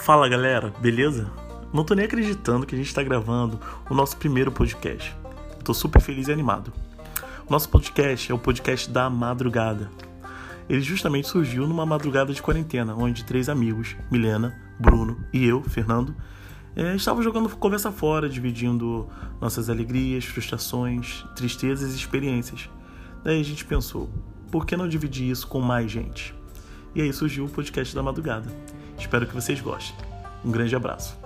Fala galera, beleza? Não tô nem acreditando que a gente tá gravando o nosso primeiro podcast. Tô super feliz e animado. O nosso podcast é o podcast da madrugada. Ele justamente surgiu numa madrugada de quarentena, onde três amigos, Milena, Bruno e eu, Fernando, é, estavam jogando conversa fora, dividindo nossas alegrias, frustrações, tristezas e experiências. Daí a gente pensou, por que não dividir isso com mais gente? E aí surgiu o podcast da madrugada. Espero que vocês gostem. Um grande abraço.